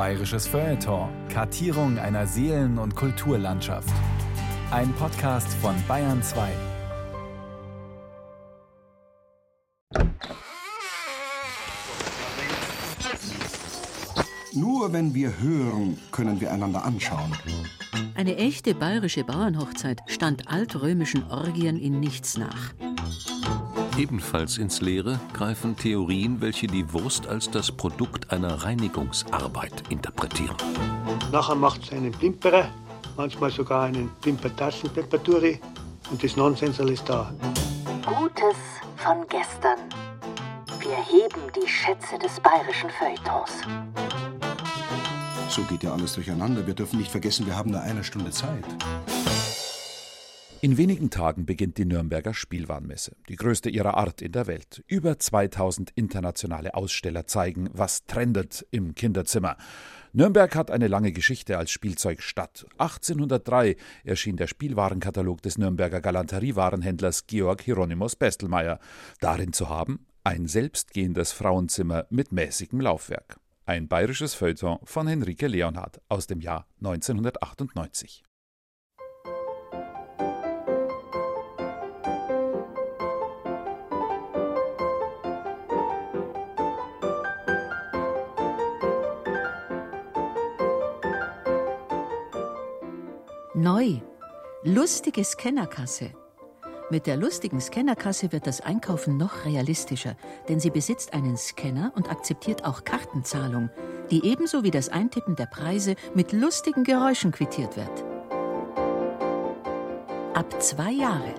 Bayerisches Feuilleton. Kartierung einer Seelen- und Kulturlandschaft. Ein Podcast von Bayern 2. Nur wenn wir hören, können wir einander anschauen. Eine echte bayerische Bauernhochzeit stand altrömischen Orgien in nichts nach. Ebenfalls ins Leere greifen Theorien, welche die Wurst als das Produkt einer Reinigungsarbeit interpretieren. Nachher macht es einen Plimperer, manchmal sogar einen Plimpertaschenpepperturi und das Nonsensal ist da. Gutes von gestern. Wir heben die Schätze des bayerischen Feuilletons. So geht ja alles durcheinander. Wir dürfen nicht vergessen, wir haben nur eine Stunde Zeit. In wenigen Tagen beginnt die Nürnberger Spielwarenmesse, die größte ihrer Art in der Welt. Über 2000 internationale Aussteller zeigen, was trendet im Kinderzimmer. Nürnberg hat eine lange Geschichte als Spielzeugstadt. 1803 erschien der Spielwarenkatalog des Nürnberger Galanteriewarenhändlers Georg Hieronymus Bestelmeier. Darin zu haben ein selbstgehendes Frauenzimmer mit mäßigem Laufwerk. Ein bayerisches Feuilleton von Henrike Leonhardt aus dem Jahr 1998. Neu. Lustige Scannerkasse. Mit der lustigen Scannerkasse wird das Einkaufen noch realistischer, denn sie besitzt einen Scanner und akzeptiert auch Kartenzahlung, die ebenso wie das Eintippen der Preise mit lustigen Geräuschen quittiert wird. Ab zwei Jahre.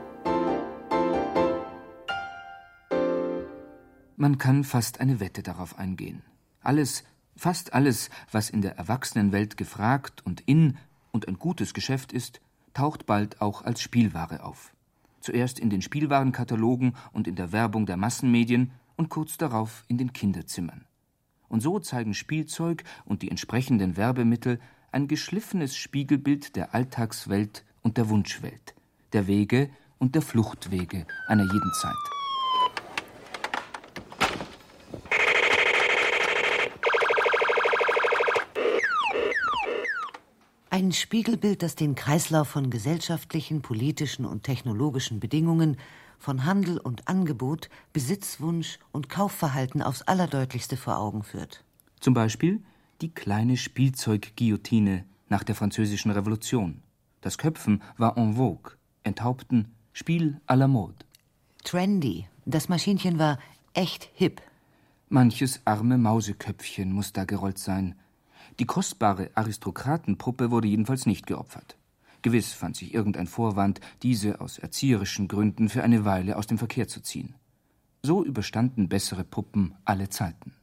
Man kann fast eine Wette darauf eingehen. Alles, fast alles, was in der Erwachsenenwelt gefragt und in und ein gutes Geschäft ist, taucht bald auch als Spielware auf. Zuerst in den Spielwarenkatalogen und in der Werbung der Massenmedien und kurz darauf in den Kinderzimmern. Und so zeigen Spielzeug und die entsprechenden Werbemittel ein geschliffenes Spiegelbild der Alltagswelt und der Wunschwelt, der Wege und der Fluchtwege einer jeden Zeit. Ein Spiegelbild, das den Kreislauf von gesellschaftlichen, politischen und technologischen Bedingungen, von Handel und Angebot, Besitzwunsch und Kaufverhalten aufs allerdeutlichste vor Augen führt. Zum Beispiel die kleine Spielzeugguillotine nach der Französischen Revolution. Das Köpfen war en vogue, Enthaupten Spiel à la mode. Trendy. Das Maschinchen war echt hip. Manches arme Mauseköpfchen muss da gerollt sein. Die kostbare Aristokratenpuppe wurde jedenfalls nicht geopfert. Gewiss fand sich irgendein Vorwand, diese aus erzieherischen Gründen für eine Weile aus dem Verkehr zu ziehen. So überstanden bessere Puppen alle Zeiten.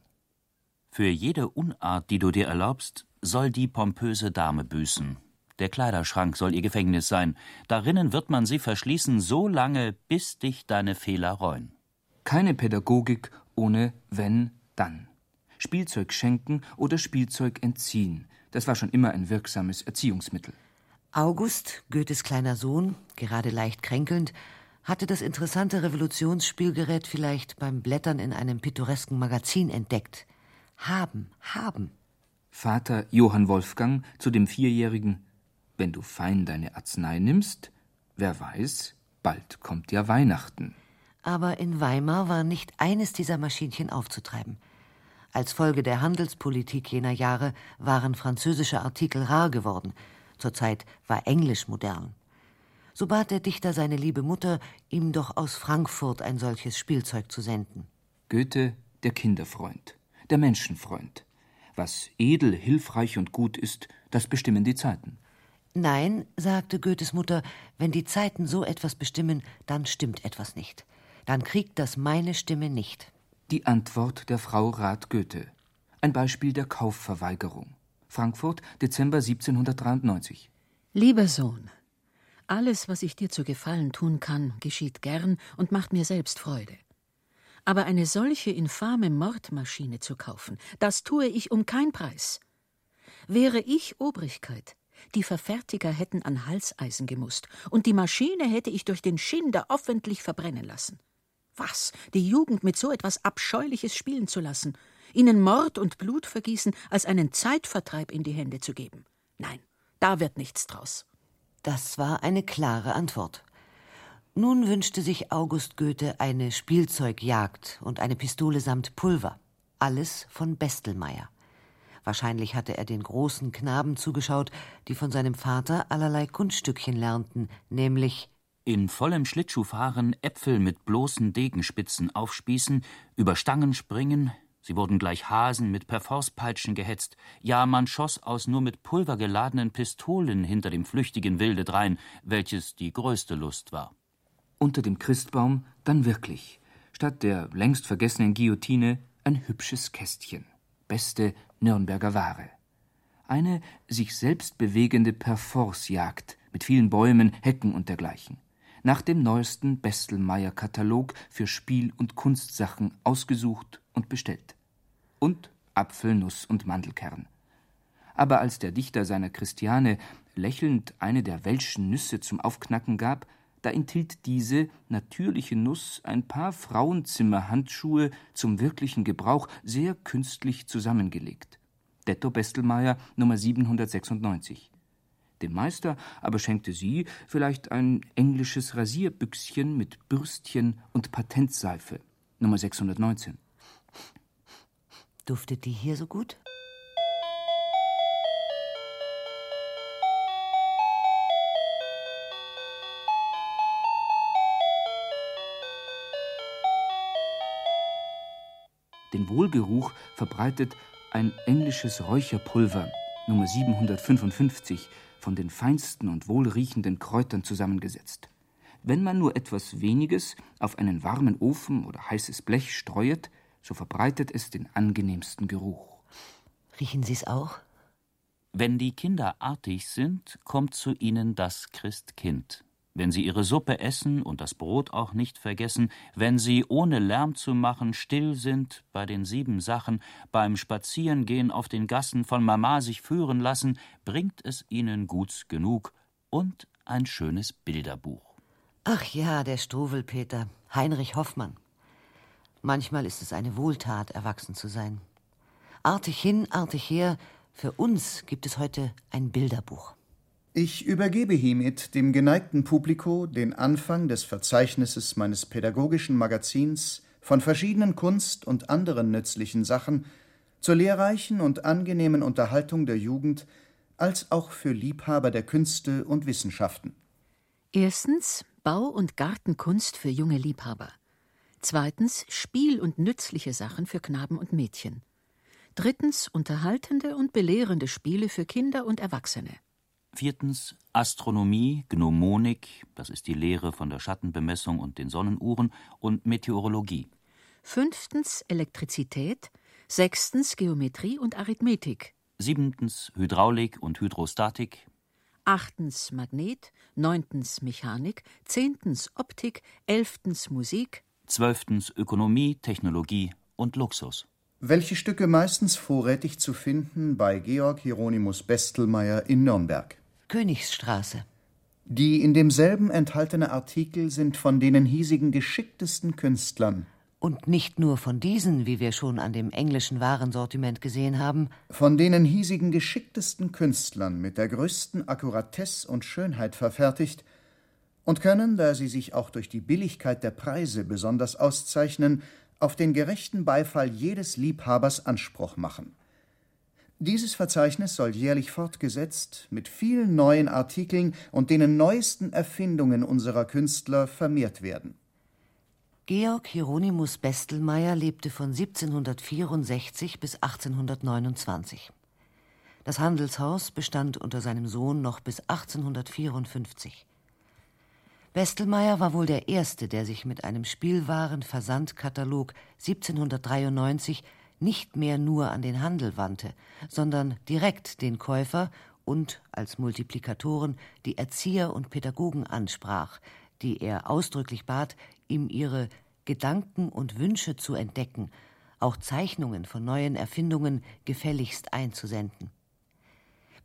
Für jede Unart, die du dir erlaubst, soll die pompöse Dame büßen. Der Kleiderschrank soll ihr Gefängnis sein. Darinnen wird man sie verschließen, so lange, bis dich deine Fehler reuen. Keine Pädagogik ohne wenn, dann. Spielzeug schenken oder Spielzeug entziehen. Das war schon immer ein wirksames Erziehungsmittel. August, Goethes kleiner Sohn, gerade leicht kränkelnd, hatte das interessante Revolutionsspielgerät vielleicht beim Blättern in einem pittoresken Magazin entdeckt. Haben, haben. Vater Johann Wolfgang zu dem Vierjährigen: Wenn du fein deine Arznei nimmst, wer weiß, bald kommt ja Weihnachten. Aber in Weimar war nicht eines dieser Maschinchen aufzutreiben. Als Folge der Handelspolitik jener Jahre waren französische Artikel rar geworden. Zurzeit war Englisch modern. So bat der Dichter seine liebe Mutter, ihm doch aus Frankfurt ein solches Spielzeug zu senden. Goethe, der Kinderfreund, der Menschenfreund. Was edel, hilfreich und gut ist, das bestimmen die Zeiten. Nein, sagte Goethes Mutter, wenn die Zeiten so etwas bestimmen, dann stimmt etwas nicht. Dann kriegt das meine Stimme nicht. Die Antwort der Frau Rath Goethe. Ein Beispiel der Kaufverweigerung. Frankfurt, Dezember 1793. Lieber Sohn, alles, was ich dir zu Gefallen tun kann, geschieht gern und macht mir selbst Freude. Aber eine solche infame Mordmaschine zu kaufen, das tue ich um keinen Preis. Wäre ich Obrigkeit, die Verfertiger hätten an Halseisen gemusst, und die Maschine hätte ich durch den Schinder offentlich verbrennen lassen. Was, die Jugend mit so etwas Abscheuliches spielen zu lassen? ihnen Mord und Blutvergießen als einen Zeitvertreib in die Hände zu geben. Nein, da wird nichts draus. Das war eine klare Antwort. Nun wünschte sich August Goethe eine Spielzeugjagd und eine Pistole samt Pulver. Alles von Bestelmeier. Wahrscheinlich hatte er den großen Knaben zugeschaut, die von seinem Vater allerlei Kunststückchen lernten, nämlich in vollem Schlittschuhfahren Äpfel mit bloßen Degenspitzen aufspießen, über Stangen springen, sie wurden gleich Hasen mit Perforspeitschen gehetzt, ja, man schoss aus nur mit Pulver geladenen Pistolen hinter dem flüchtigen Wilde drein, welches die größte Lust war. Unter dem Christbaum dann wirklich, statt der längst vergessenen Guillotine, ein hübsches Kästchen. Beste Nürnberger Ware. Eine sich selbst bewegende Perforsjagd mit vielen Bäumen, Hecken und dergleichen nach dem neuesten Bestelmeier-Katalog für Spiel- und Kunstsachen ausgesucht und bestellt. Und Apfel, Nuss und Mandelkern. Aber als der Dichter seiner Christiane lächelnd eine der welschen Nüsse zum Aufknacken gab, da enthielt diese natürliche Nuss ein paar Frauenzimmerhandschuhe zum wirklichen Gebrauch sehr künstlich zusammengelegt. Detto Bestelmeier Nummer 796. Dem Meister aber schenkte sie vielleicht ein englisches Rasierbüchschen mit Bürstchen und Patentseife, Nummer 619. Duftet die hier so gut? Den Wohlgeruch verbreitet ein englisches Räucherpulver, Nummer 755, von den feinsten und wohlriechenden Kräutern zusammengesetzt. Wenn man nur etwas weniges auf einen warmen Ofen oder heißes Blech streuet, so verbreitet es den angenehmsten Geruch. Riechen Sie es auch? Wenn die Kinder artig sind, kommt zu ihnen das Christkind wenn sie ihre Suppe essen und das Brot auch nicht vergessen, wenn sie ohne Lärm zu machen still sind bei den sieben Sachen, beim Spazierengehen auf den Gassen von Mama sich führen lassen, bringt es ihnen Guts genug und ein schönes Bilderbuch. Ach ja, der Struwelpeter, Heinrich Hoffmann. Manchmal ist es eine Wohltat, erwachsen zu sein. Artig hin, artig her, für uns gibt es heute ein Bilderbuch. Ich übergebe hiermit dem geneigten Publiko den Anfang des Verzeichnisses meines pädagogischen Magazins von verschiedenen Kunst und anderen nützlichen Sachen zur lehrreichen und angenehmen Unterhaltung der Jugend als auch für Liebhaber der Künste und Wissenschaften. Erstens Bau- und Gartenkunst für junge Liebhaber. Zweitens Spiel- und nützliche Sachen für Knaben und Mädchen. Drittens unterhaltende und belehrende Spiele für Kinder und Erwachsene. Viertens Astronomie, Gnomonik, das ist die Lehre von der Schattenbemessung und den Sonnenuhren, und Meteorologie. Fünftens Elektrizität. Sechstens Geometrie und Arithmetik. Siebentens Hydraulik und Hydrostatik. Achtens Magnet. Neuntens Mechanik. Zehntens Optik. Elftens Musik. Zwölftens Ökonomie, Technologie und Luxus welche Stücke meistens vorrätig zu finden bei Georg Hieronymus Bestelmeier in Nürnberg. Königsstraße. Die in demselben enthaltene Artikel sind von denen hiesigen geschicktesten Künstlern. Und nicht nur von diesen, wie wir schon an dem englischen Warensortiment gesehen haben. Von denen hiesigen geschicktesten Künstlern mit der größten Akkuratesse und Schönheit verfertigt und können, da sie sich auch durch die Billigkeit der Preise besonders auszeichnen, auf den gerechten Beifall jedes Liebhabers Anspruch machen. Dieses Verzeichnis soll jährlich fortgesetzt, mit vielen neuen Artikeln und den neuesten Erfindungen unserer Künstler vermehrt werden. Georg Hieronymus Bestelmeier lebte von 1764 bis 1829. Das Handelshaus bestand unter seinem Sohn noch bis 1854. Bestelmeier war wohl der Erste, der sich mit einem Spielwarenversandkatalog 1793 nicht mehr nur an den Handel wandte, sondern direkt den Käufer und als Multiplikatoren die Erzieher und Pädagogen ansprach, die er ausdrücklich bat, ihm ihre Gedanken und Wünsche zu entdecken, auch Zeichnungen von neuen Erfindungen gefälligst einzusenden.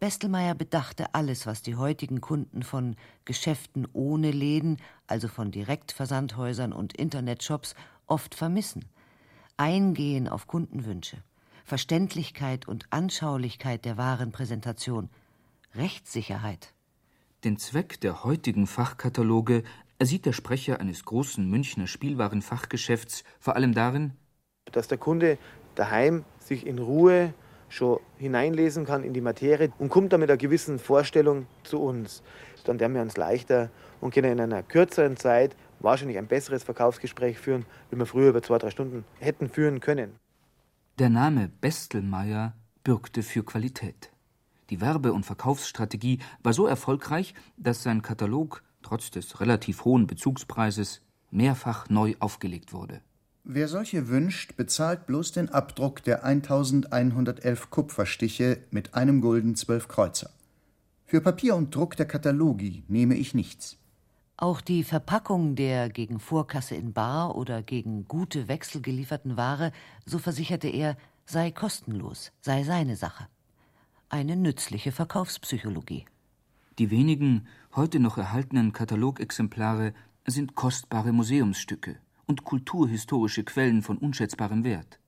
Bestelmeier bedachte alles, was die heutigen Kunden von Geschäften ohne Läden, also von Direktversandhäusern und Internetshops, oft vermissen. Eingehen auf Kundenwünsche, Verständlichkeit und Anschaulichkeit der Warenpräsentation, Rechtssicherheit. Den Zweck der heutigen Fachkataloge ersieht der Sprecher eines großen Münchner Spielwarenfachgeschäfts vor allem darin, dass der Kunde daheim sich in Ruhe schon hineinlesen kann in die Materie und kommt dann mit einer gewissen Vorstellung zu uns. Dann werden wir uns leichter und können in einer kürzeren Zeit wahrscheinlich ein besseres Verkaufsgespräch führen, wie wir früher über zwei, drei Stunden hätten führen können. Der Name Bestelmeier bürgte für Qualität. Die Werbe- und Verkaufsstrategie war so erfolgreich, dass sein Katalog trotz des relativ hohen Bezugspreises mehrfach neu aufgelegt wurde. Wer solche wünscht, bezahlt bloß den Abdruck der 1111 Kupferstiche mit einem Gulden zwölf Kreuzer. Für Papier und Druck der Katalogi nehme ich nichts. Auch die Verpackung der gegen Vorkasse in Bar oder gegen gute Wechsel gelieferten Ware, so versicherte er, sei kostenlos, sei seine Sache. Eine nützliche Verkaufspsychologie. Die wenigen heute noch erhaltenen Katalogexemplare sind kostbare Museumsstücke und kulturhistorische Quellen von unschätzbarem Wert.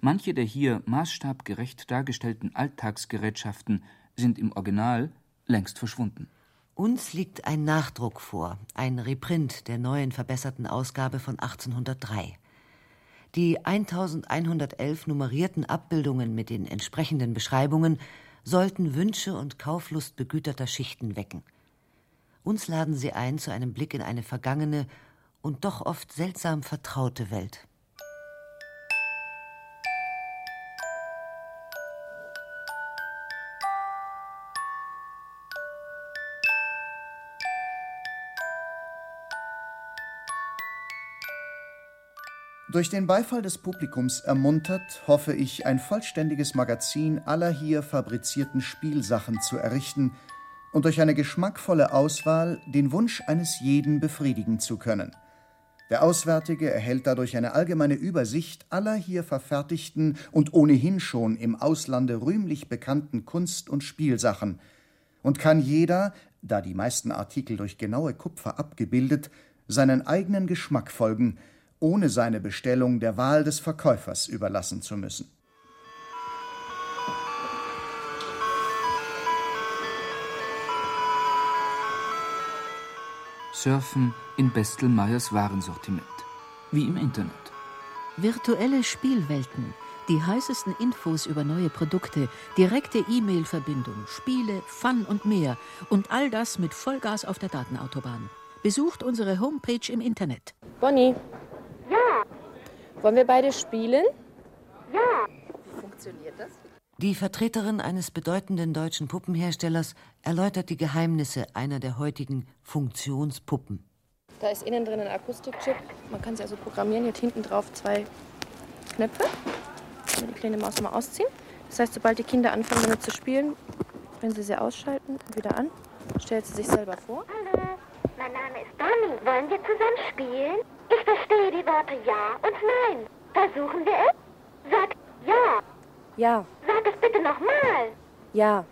Manche der hier maßstabgerecht dargestellten Alltagsgerätschaften sind im Original längst verschwunden. Uns liegt ein Nachdruck vor, ein Reprint der neuen verbesserten Ausgabe von 1803. Die 1111 nummerierten Abbildungen mit den entsprechenden Beschreibungen sollten Wünsche und Kauflust begüterter Schichten wecken. Uns laden sie ein zu einem Blick in eine vergangene und doch oft seltsam vertraute Welt. Durch den Beifall des Publikums ermuntert, hoffe ich, ein vollständiges Magazin aller hier fabrizierten Spielsachen zu errichten und durch eine geschmackvolle Auswahl den Wunsch eines jeden befriedigen zu können. Der Auswärtige erhält dadurch eine allgemeine Übersicht aller hier verfertigten und ohnehin schon im Auslande rühmlich bekannten Kunst- und Spielsachen und kann jeder, da die meisten Artikel durch genaue Kupfer abgebildet, seinen eigenen Geschmack folgen, ohne seine Bestellung der Wahl des Verkäufers überlassen zu müssen. Surfen in Bestelmeyers Warensortiment. Wie im Internet. Virtuelle Spielwelten, die heißesten Infos über neue Produkte, direkte E-Mail-Verbindung, Spiele, Fun und mehr. Und all das mit Vollgas auf der Datenautobahn. Besucht unsere Homepage im Internet. Bonnie. Wollen wir beide spielen? Ja. Wie funktioniert das? Die Vertreterin eines bedeutenden deutschen Puppenherstellers erläutert die Geheimnisse einer der heutigen Funktionspuppen. Da ist innen drin ein Akustikchip. Man kann sie also programmieren. Hier hinten drauf zwei Knöpfe. Die kleine Maus mal ausziehen. Das heißt, sobald die Kinder anfangen damit zu spielen, wenn sie sie ausschalten und wieder an, stellt sie sich selber vor. Hallo, mein Name ist Bonnie. Wollen wir zusammen spielen? Ich verstehe die Worte Ja und Nein. Versuchen wir es? Sag Ja. Ja. Sag es bitte nochmal. Ja.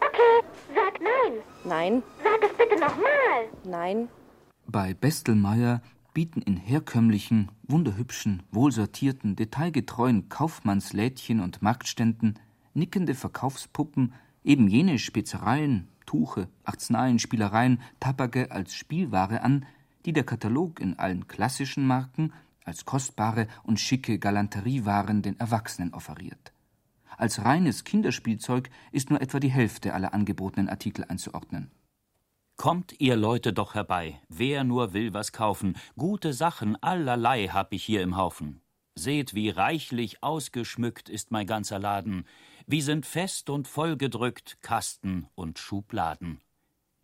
Okay. Sag Nein. Nein. Sag es bitte nochmal. Nein. Bei Bestelmeier bieten in herkömmlichen, wunderhübschen, wohlsortierten, detailgetreuen Kaufmannslädchen und Marktständen nickende Verkaufspuppen eben jene Spezereien, Tuche, Arzneien, Spielereien, Tabake als Spielware an, die der Katalog in allen klassischen Marken als kostbare und schicke Galanteriewaren den Erwachsenen offeriert. Als reines Kinderspielzeug ist nur etwa die Hälfte aller angebotenen Artikel einzuordnen. Kommt ihr Leute doch herbei, wer nur will was kaufen, gute Sachen allerlei hab ich hier im Haufen. Seht, wie reichlich ausgeschmückt ist mein ganzer Laden, wie sind fest und vollgedrückt Kasten und Schubladen.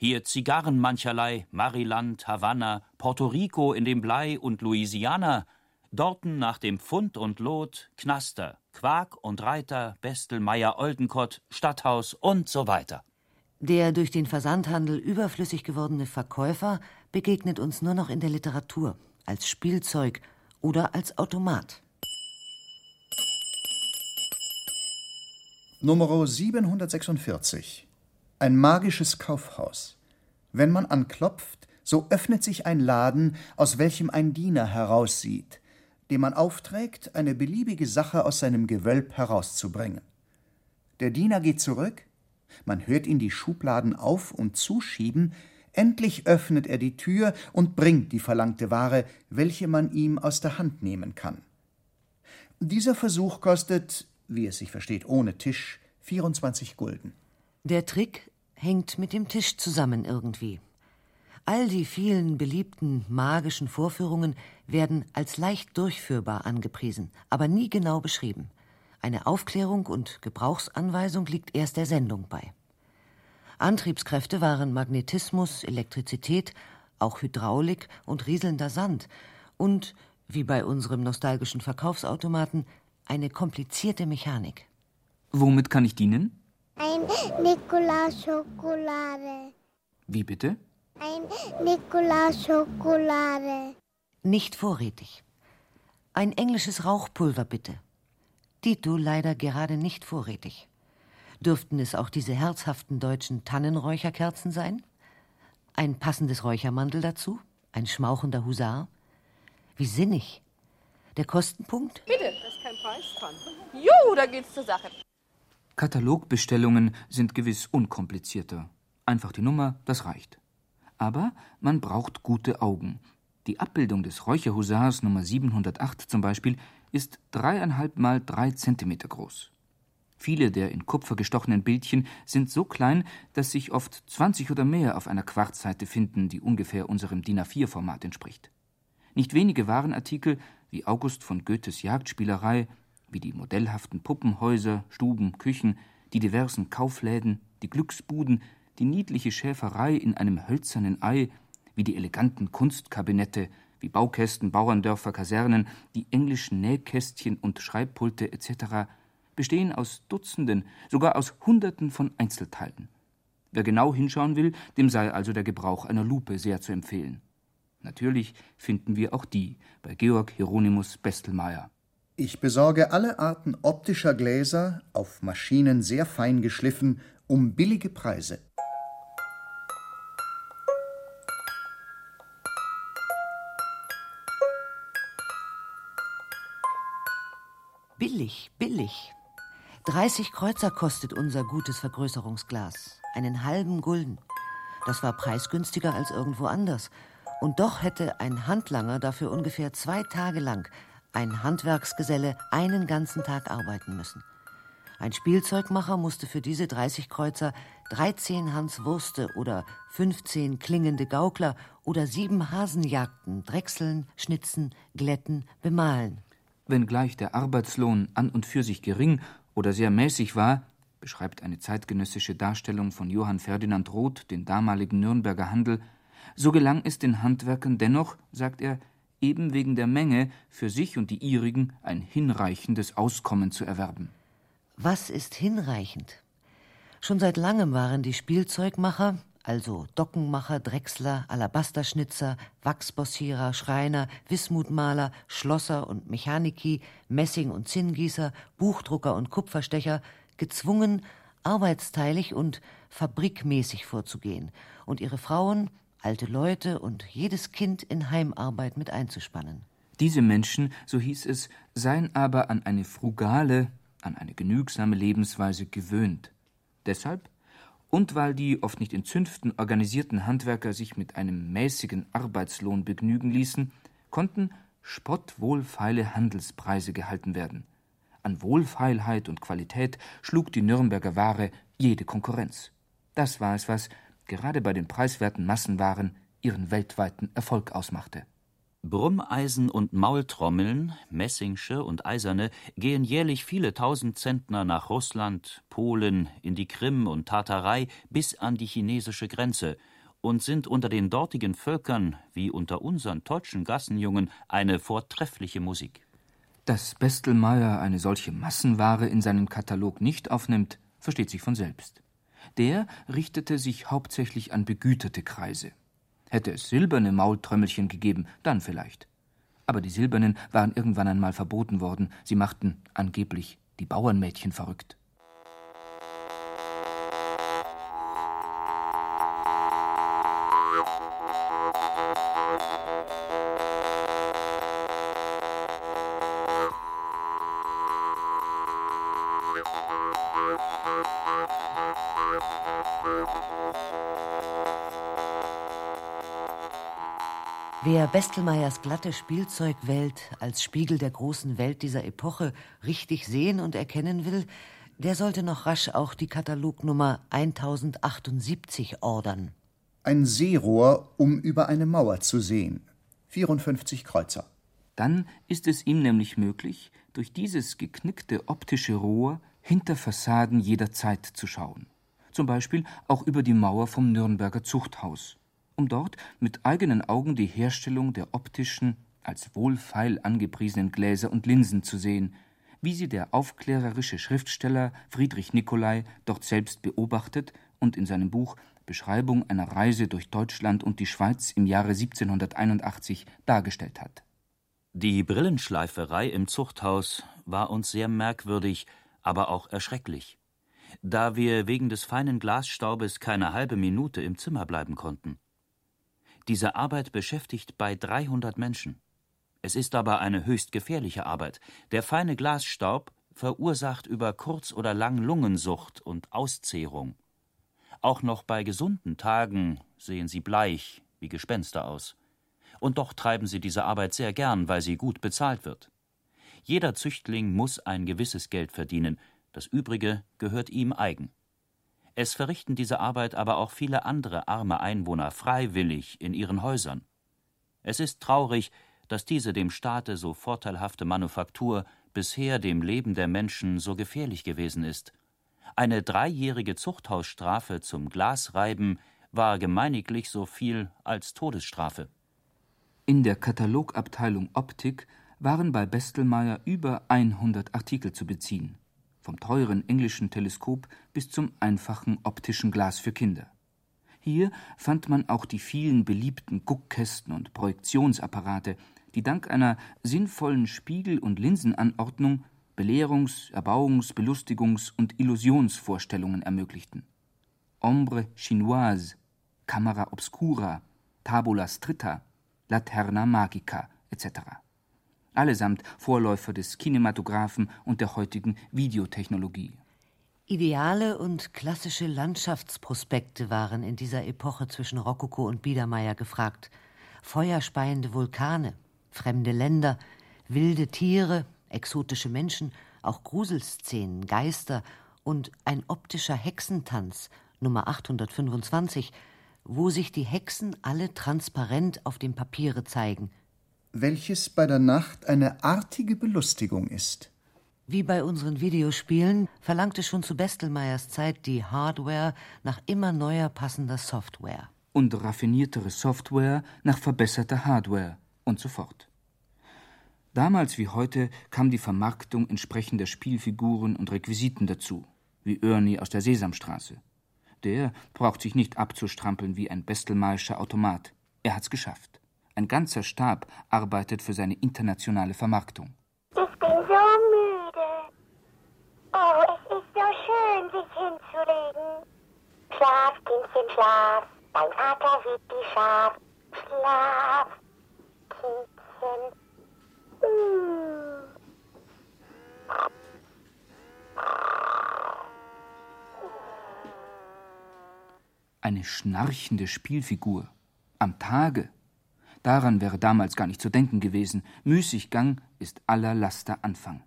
Hier Zigarren mancherlei, Mariland, Havanna, Porto Rico in dem Blei und Louisiana, dorten nach dem Pfund und Lot, Knaster, Quark und Reiter, Bestelmeier, Oldenkott, Stadthaus und so weiter. Der durch den Versandhandel überflüssig gewordene Verkäufer begegnet uns nur noch in der Literatur, als Spielzeug oder als Automat. Nummer 746. Ein magisches Kaufhaus. Wenn man anklopft, so öffnet sich ein Laden, aus welchem ein Diener heraussieht. dem man aufträgt, eine beliebige Sache aus seinem Gewölb herauszubringen. Der Diener geht zurück, man hört ihn die Schubladen auf und zuschieben, endlich öffnet er die Tür und bringt die verlangte Ware, welche man ihm aus der Hand nehmen kann. Dieser Versuch kostet, wie es sich versteht, ohne Tisch, 24 Gulden. Der Trick hängt mit dem Tisch zusammen irgendwie. All die vielen beliebten magischen Vorführungen werden als leicht durchführbar angepriesen, aber nie genau beschrieben. Eine Aufklärung und Gebrauchsanweisung liegt erst der Sendung bei. Antriebskräfte waren Magnetismus, Elektrizität, auch Hydraulik und rieselnder Sand und, wie bei unserem nostalgischen Verkaufsautomaten, eine komplizierte Mechanik. Womit kann ich dienen? Ein Nikolaus-Schokolade. Wie bitte? Ein Nikolaus-Schokolade. Nicht vorrätig. Ein englisches Rauchpulver bitte. Dito leider gerade nicht vorrätig. Dürften es auch diese herzhaften deutschen Tannenräucherkerzen sein? Ein passendes Räuchermantel dazu? Ein schmauchender Husar? Wie sinnig. Der Kostenpunkt? Bitte, da ist kein Preis dran. Jo, da geht's zur Sache. Katalogbestellungen sind gewiss unkomplizierter. Einfach die Nummer, das reicht. Aber man braucht gute Augen. Die Abbildung des Räucherhusars Nummer 708 zum Beispiel ist dreieinhalb mal drei Zentimeter groß. Viele der in Kupfer gestochenen Bildchen sind so klein, dass sich oft 20 oder mehr auf einer Quarzseite finden, die ungefähr unserem DIN A4-Format entspricht. Nicht wenige Warenartikel, wie August von Goethes Jagdspielerei, wie die modellhaften Puppenhäuser, Stuben, Küchen, die diversen Kaufläden, die Glücksbuden, die niedliche Schäferei in einem hölzernen Ei, wie die eleganten Kunstkabinette, wie Baukästen, Bauerndörfer, Kasernen, die englischen Nähkästchen und Schreibpulte etc., bestehen aus Dutzenden, sogar aus Hunderten von Einzelteilen. Wer genau hinschauen will, dem sei also der Gebrauch einer Lupe sehr zu empfehlen. Natürlich finden wir auch die bei Georg Hieronymus Bestelmeier. Ich besorge alle Arten optischer Gläser, auf Maschinen sehr fein geschliffen, um billige Preise. Billig, billig. 30 Kreuzer kostet unser gutes Vergrößerungsglas. Einen halben Gulden. Das war preisgünstiger als irgendwo anders. Und doch hätte ein Handlanger dafür ungefähr zwei Tage lang, ein Handwerksgeselle einen ganzen Tag arbeiten müssen. Ein Spielzeugmacher musste für diese 30 Kreuzer 13 Hans Wurste oder 15 klingende Gaukler oder sieben Hasenjagden drechseln, schnitzen, glätten, bemalen. Wenngleich der Arbeitslohn an und für sich gering oder sehr mäßig war, beschreibt eine zeitgenössische Darstellung von Johann Ferdinand Roth den damaligen Nürnberger Handel, so gelang es den Handwerkern dennoch, sagt er, eben wegen der Menge für sich und die ihrigen ein hinreichendes Auskommen zu erwerben. Was ist hinreichend? Schon seit langem waren die Spielzeugmacher, also Dockenmacher, Drechsler, Alabasterschnitzer, Wachsbossierer, Schreiner, Wismutmaler, Schlosser und Mechaniki, Messing- und Zinngießer, Buchdrucker und Kupferstecher, gezwungen, arbeitsteilig und fabrikmäßig vorzugehen und ihre Frauen, alte Leute und jedes Kind in Heimarbeit mit einzuspannen. Diese Menschen, so hieß es, seien aber an eine frugale, an eine genügsame Lebensweise gewöhnt. Deshalb und weil die oft nicht in Zünften organisierten Handwerker sich mit einem mäßigen Arbeitslohn begnügen ließen, konnten spottwohlfeile Handelspreise gehalten werden. An Wohlfeilheit und Qualität schlug die Nürnberger Ware jede Konkurrenz. Das war es, was, gerade bei den preiswerten Massenwaren, ihren weltweiten Erfolg ausmachte. Brummeisen und Maultrommeln, Messingsche und eiserne, gehen jährlich viele tausend Zentner nach Russland, Polen, in die Krim und Tartarei bis an die chinesische Grenze und sind unter den dortigen Völkern, wie unter unseren deutschen Gassenjungen, eine vortreffliche Musik. Dass Bestelmeier eine solche Massenware in seinen Katalog nicht aufnimmt, versteht sich von selbst. Der richtete sich hauptsächlich an begüterte Kreise. Hätte es silberne Maultrömmelchen gegeben, dann vielleicht. Aber die silbernen waren irgendwann einmal verboten worden. Sie machten angeblich die Bauernmädchen verrückt. Thank Wer Bestelmeyers glatte Spielzeugwelt als Spiegel der großen Welt dieser Epoche richtig sehen und erkennen will, der sollte noch rasch auch die Katalognummer 1078 ordern. Ein Seerohr, um über eine Mauer zu sehen. 54 Kreuzer. Dann ist es ihm nämlich möglich, durch dieses geknickte optische Rohr hinter Fassaden jeder Zeit zu schauen. Zum Beispiel auch über die Mauer vom Nürnberger Zuchthaus um dort mit eigenen Augen die Herstellung der optischen, als wohlfeil angepriesenen Gläser und Linsen zu sehen, wie sie der aufklärerische Schriftsteller Friedrich Nicolai dort selbst beobachtet und in seinem Buch Beschreibung einer Reise durch Deutschland und die Schweiz im Jahre 1781 dargestellt hat. Die Brillenschleiferei im Zuchthaus war uns sehr merkwürdig, aber auch erschrecklich, da wir wegen des feinen Glasstaubes keine halbe Minute im Zimmer bleiben konnten. Diese Arbeit beschäftigt bei 300 Menschen. Es ist aber eine höchst gefährliche Arbeit. Der feine Glasstaub verursacht über kurz oder lang Lungensucht und Auszehrung. Auch noch bei gesunden Tagen sehen sie bleich wie Gespenster aus. Und doch treiben sie diese Arbeit sehr gern, weil sie gut bezahlt wird. Jeder Züchtling muss ein gewisses Geld verdienen, das übrige gehört ihm eigen. Es verrichten diese Arbeit aber auch viele andere arme Einwohner freiwillig in ihren Häusern. Es ist traurig, dass diese dem Staate so vorteilhafte Manufaktur bisher dem Leben der Menschen so gefährlich gewesen ist. Eine dreijährige Zuchthausstrafe zum Glasreiben war gemeiniglich so viel als Todesstrafe. In der Katalogabteilung Optik waren bei Bestelmeier über 100 Artikel zu beziehen vom teuren englischen Teleskop bis zum einfachen optischen Glas für Kinder. Hier fand man auch die vielen beliebten Guckkästen und Projektionsapparate, die dank einer sinnvollen Spiegel- und Linsenanordnung Belehrungs-, Erbauungs-, Belustigungs- und Illusionsvorstellungen ermöglichten. Ombre chinoise, Camera obscura, Tabula stretta, Laterna magica etc allesamt Vorläufer des Kinematographen und der heutigen Videotechnologie. Ideale und klassische Landschaftsprospekte waren in dieser Epoche zwischen Rokoko und Biedermeier gefragt. Feuerspeiende Vulkane, fremde Länder, wilde Tiere, exotische Menschen, auch Gruselszenen, Geister und ein optischer Hexentanz, Nummer 825, wo sich die Hexen alle transparent auf dem Papiere zeigen, welches bei der Nacht eine artige Belustigung ist. Wie bei unseren Videospielen verlangte schon zu Bestelmeyers Zeit die Hardware nach immer neuer passender Software. Und raffiniertere Software nach verbesserter Hardware und so fort. Damals wie heute kam die Vermarktung entsprechender Spielfiguren und Requisiten dazu, wie Ernie aus der Sesamstraße. Der braucht sich nicht abzustrampeln wie ein Bestelmeyerscher Automat. Er hat's geschafft. Ein ganzer Stab arbeitet für seine internationale Vermarktung. Ich bin so müde. Oh, es ist so schön, sich hinzulegen. Schlaf, Kindchen, schlaf. Dein Vater sieht die Schaf. Schlaf, Kindchen. Eine schnarchende Spielfigur. Am Tage Daran wäre damals gar nicht zu denken gewesen. Müßiggang ist aller Laster Anfang.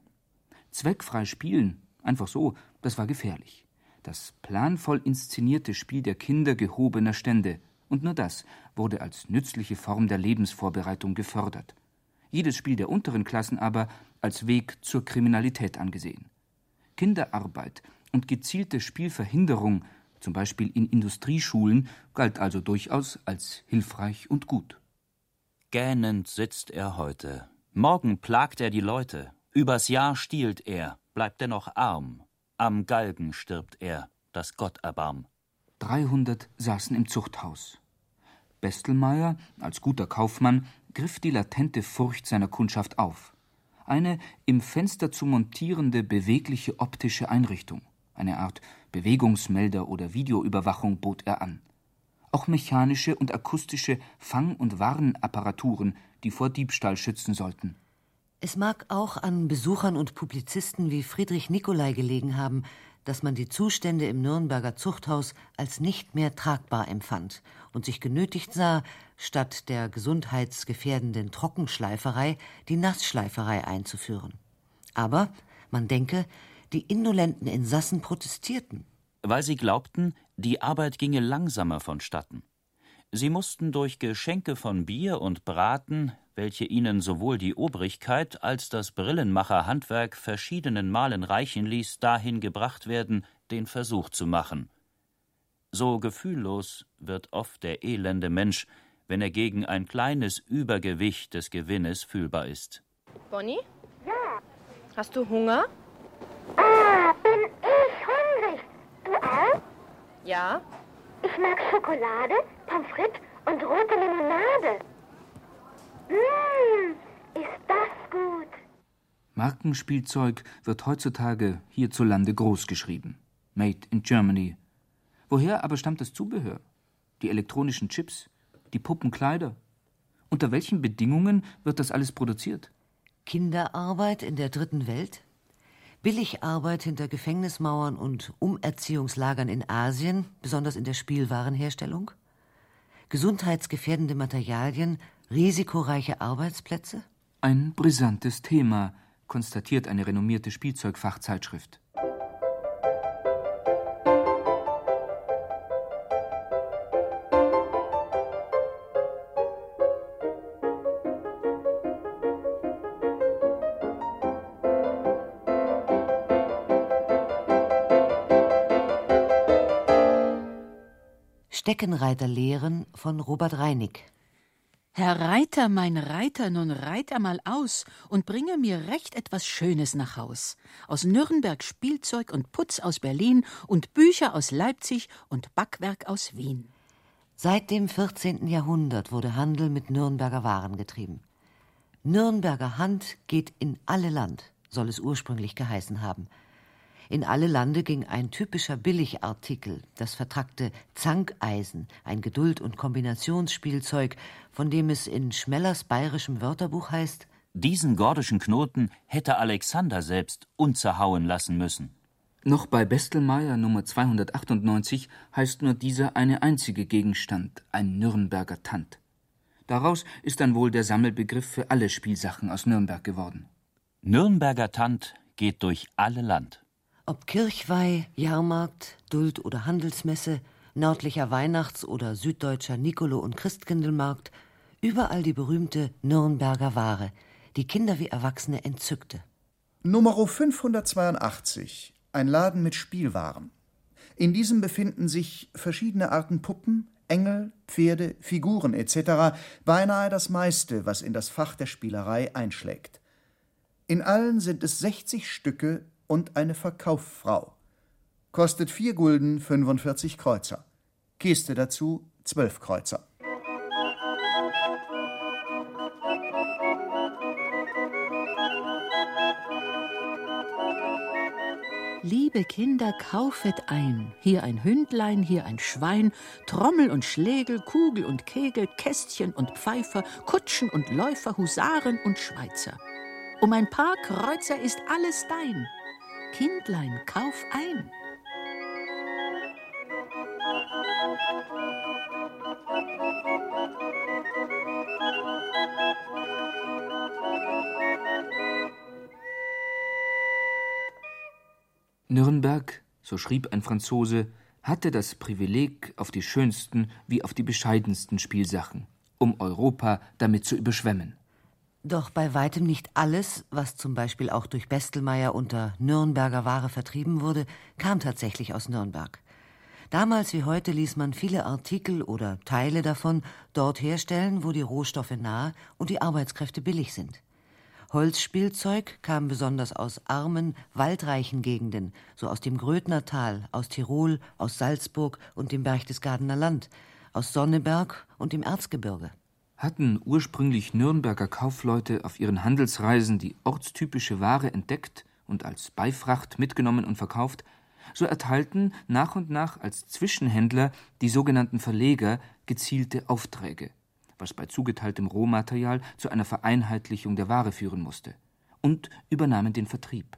Zweckfrei spielen, einfach so, das war gefährlich. Das planvoll inszenierte Spiel der Kinder gehobener Stände, und nur das wurde als nützliche Form der Lebensvorbereitung gefördert. Jedes Spiel der unteren Klassen aber als Weg zur Kriminalität angesehen. Kinderarbeit und gezielte Spielverhinderung, zum Beispiel in Industrieschulen, galt also durchaus als hilfreich und gut. Gähnend sitzt er heute. Morgen plagt er die Leute. Übers Jahr stiehlt er, bleibt dennoch arm. Am Galgen stirbt er, das Gott erbarm. 300 saßen im Zuchthaus. Bestelmeier, als guter Kaufmann, griff die latente Furcht seiner Kundschaft auf. Eine im Fenster zu montierende bewegliche optische Einrichtung, eine Art Bewegungsmelder oder Videoüberwachung bot er an auch mechanische und akustische Fang- und Warnapparaturen, die vor Diebstahl schützen sollten. Es mag auch an Besuchern und Publizisten wie Friedrich Nicolai gelegen haben, dass man die Zustände im Nürnberger Zuchthaus als nicht mehr tragbar empfand und sich genötigt sah, statt der gesundheitsgefährdenden Trockenschleiferei die Nassschleiferei einzuführen. Aber man denke, die indolenten Insassen protestierten. Weil sie glaubten, die Arbeit ginge langsamer vonstatten. Sie mussten durch Geschenke von Bier und Braten, welche ihnen sowohl die Obrigkeit als das Brillenmacherhandwerk verschiedenen Malen reichen ließ, dahin gebracht werden, den Versuch zu machen. So gefühllos wird oft der elende Mensch, wenn er gegen ein kleines Übergewicht des Gewinnes fühlbar ist. Bonnie? Ja. Hast du Hunger? Ah, bin ich hungrig. Du auch? Ja. Ich mag Schokolade, Pommes frites und rote Limonade. Mmh, ist das gut. Markenspielzeug wird heutzutage hierzulande großgeschrieben. Made in Germany. Woher aber stammt das Zubehör? Die elektronischen Chips? Die Puppenkleider? Unter welchen Bedingungen wird das alles produziert? Kinderarbeit in der dritten Welt? Billigarbeit hinter Gefängnismauern und Umerziehungslagern in Asien, besonders in der Spielwarenherstellung? Gesundheitsgefährdende Materialien, risikoreiche Arbeitsplätze? Ein brisantes Thema, konstatiert eine renommierte Spielzeugfachzeitschrift. Steckenreiterlehren von Robert Reinig. Herr Reiter, mein Reiter, nun reit er mal aus und bringe mir recht etwas Schönes nach Haus. Aus Nürnberg Spielzeug und Putz aus Berlin und Bücher aus Leipzig und Backwerk aus Wien. Seit dem 14. Jahrhundert wurde Handel mit Nürnberger Waren getrieben. Nürnberger Hand geht in alle Land, soll es ursprünglich geheißen haben. In alle Lande ging ein typischer Billigartikel, das vertrackte Zankeisen, ein Geduld- und Kombinationsspielzeug, von dem es in Schmellers bayerischem Wörterbuch heißt: Diesen gordischen Knoten hätte Alexander selbst unzerhauen lassen müssen. Noch bei Bestelmeier Nummer 298 heißt nur dieser eine einzige Gegenstand, ein Nürnberger Tant. Daraus ist dann wohl der Sammelbegriff für alle Spielsachen aus Nürnberg geworden. Nürnberger Tant geht durch alle Land. Ob Kirchweih, Jahrmarkt, Duld- oder Handelsmesse, nördlicher Weihnachts- oder süddeutscher Nikolo- und Christkindlmarkt, überall die berühmte Nürnberger Ware, die Kinder wie Erwachsene entzückte. Nummer 582, ein Laden mit Spielwaren. In diesem befinden sich verschiedene Arten Puppen, Engel, Pferde, Figuren etc., beinahe das meiste, was in das Fach der Spielerei einschlägt. In allen sind es 60 Stücke und eine Verkauffrau. Kostet 4 Gulden 45 Kreuzer. Kiste dazu 12 Kreuzer. Liebe Kinder, kaufet ein. Hier ein Hündlein, hier ein Schwein, Trommel und Schlegel, Kugel und Kegel, Kästchen und Pfeifer, Kutschen und Läufer, Husaren und Schweizer. Um ein paar Kreuzer ist alles dein. Kindlein, kauf ein. Nürnberg, so schrieb ein Franzose, hatte das Privileg auf die schönsten wie auf die bescheidensten Spielsachen, um Europa damit zu überschwemmen. Doch bei weitem nicht alles, was zum Beispiel auch durch Bestelmeier unter Nürnberger Ware vertrieben wurde, kam tatsächlich aus Nürnberg. Damals wie heute ließ man viele Artikel oder Teile davon dort herstellen, wo die Rohstoffe nah und die Arbeitskräfte billig sind. Holzspielzeug kam besonders aus armen, waldreichen Gegenden, so aus dem Grödnertal, aus Tirol, aus Salzburg und dem Berchtesgadener Land, aus Sonneberg und dem Erzgebirge. Hatten ursprünglich Nürnberger Kaufleute auf ihren Handelsreisen die ortstypische Ware entdeckt und als Beifracht mitgenommen und verkauft, so erteilten nach und nach als Zwischenhändler die sogenannten Verleger gezielte Aufträge, was bei zugeteiltem Rohmaterial zu einer Vereinheitlichung der Ware führen musste, und übernahmen den Vertrieb.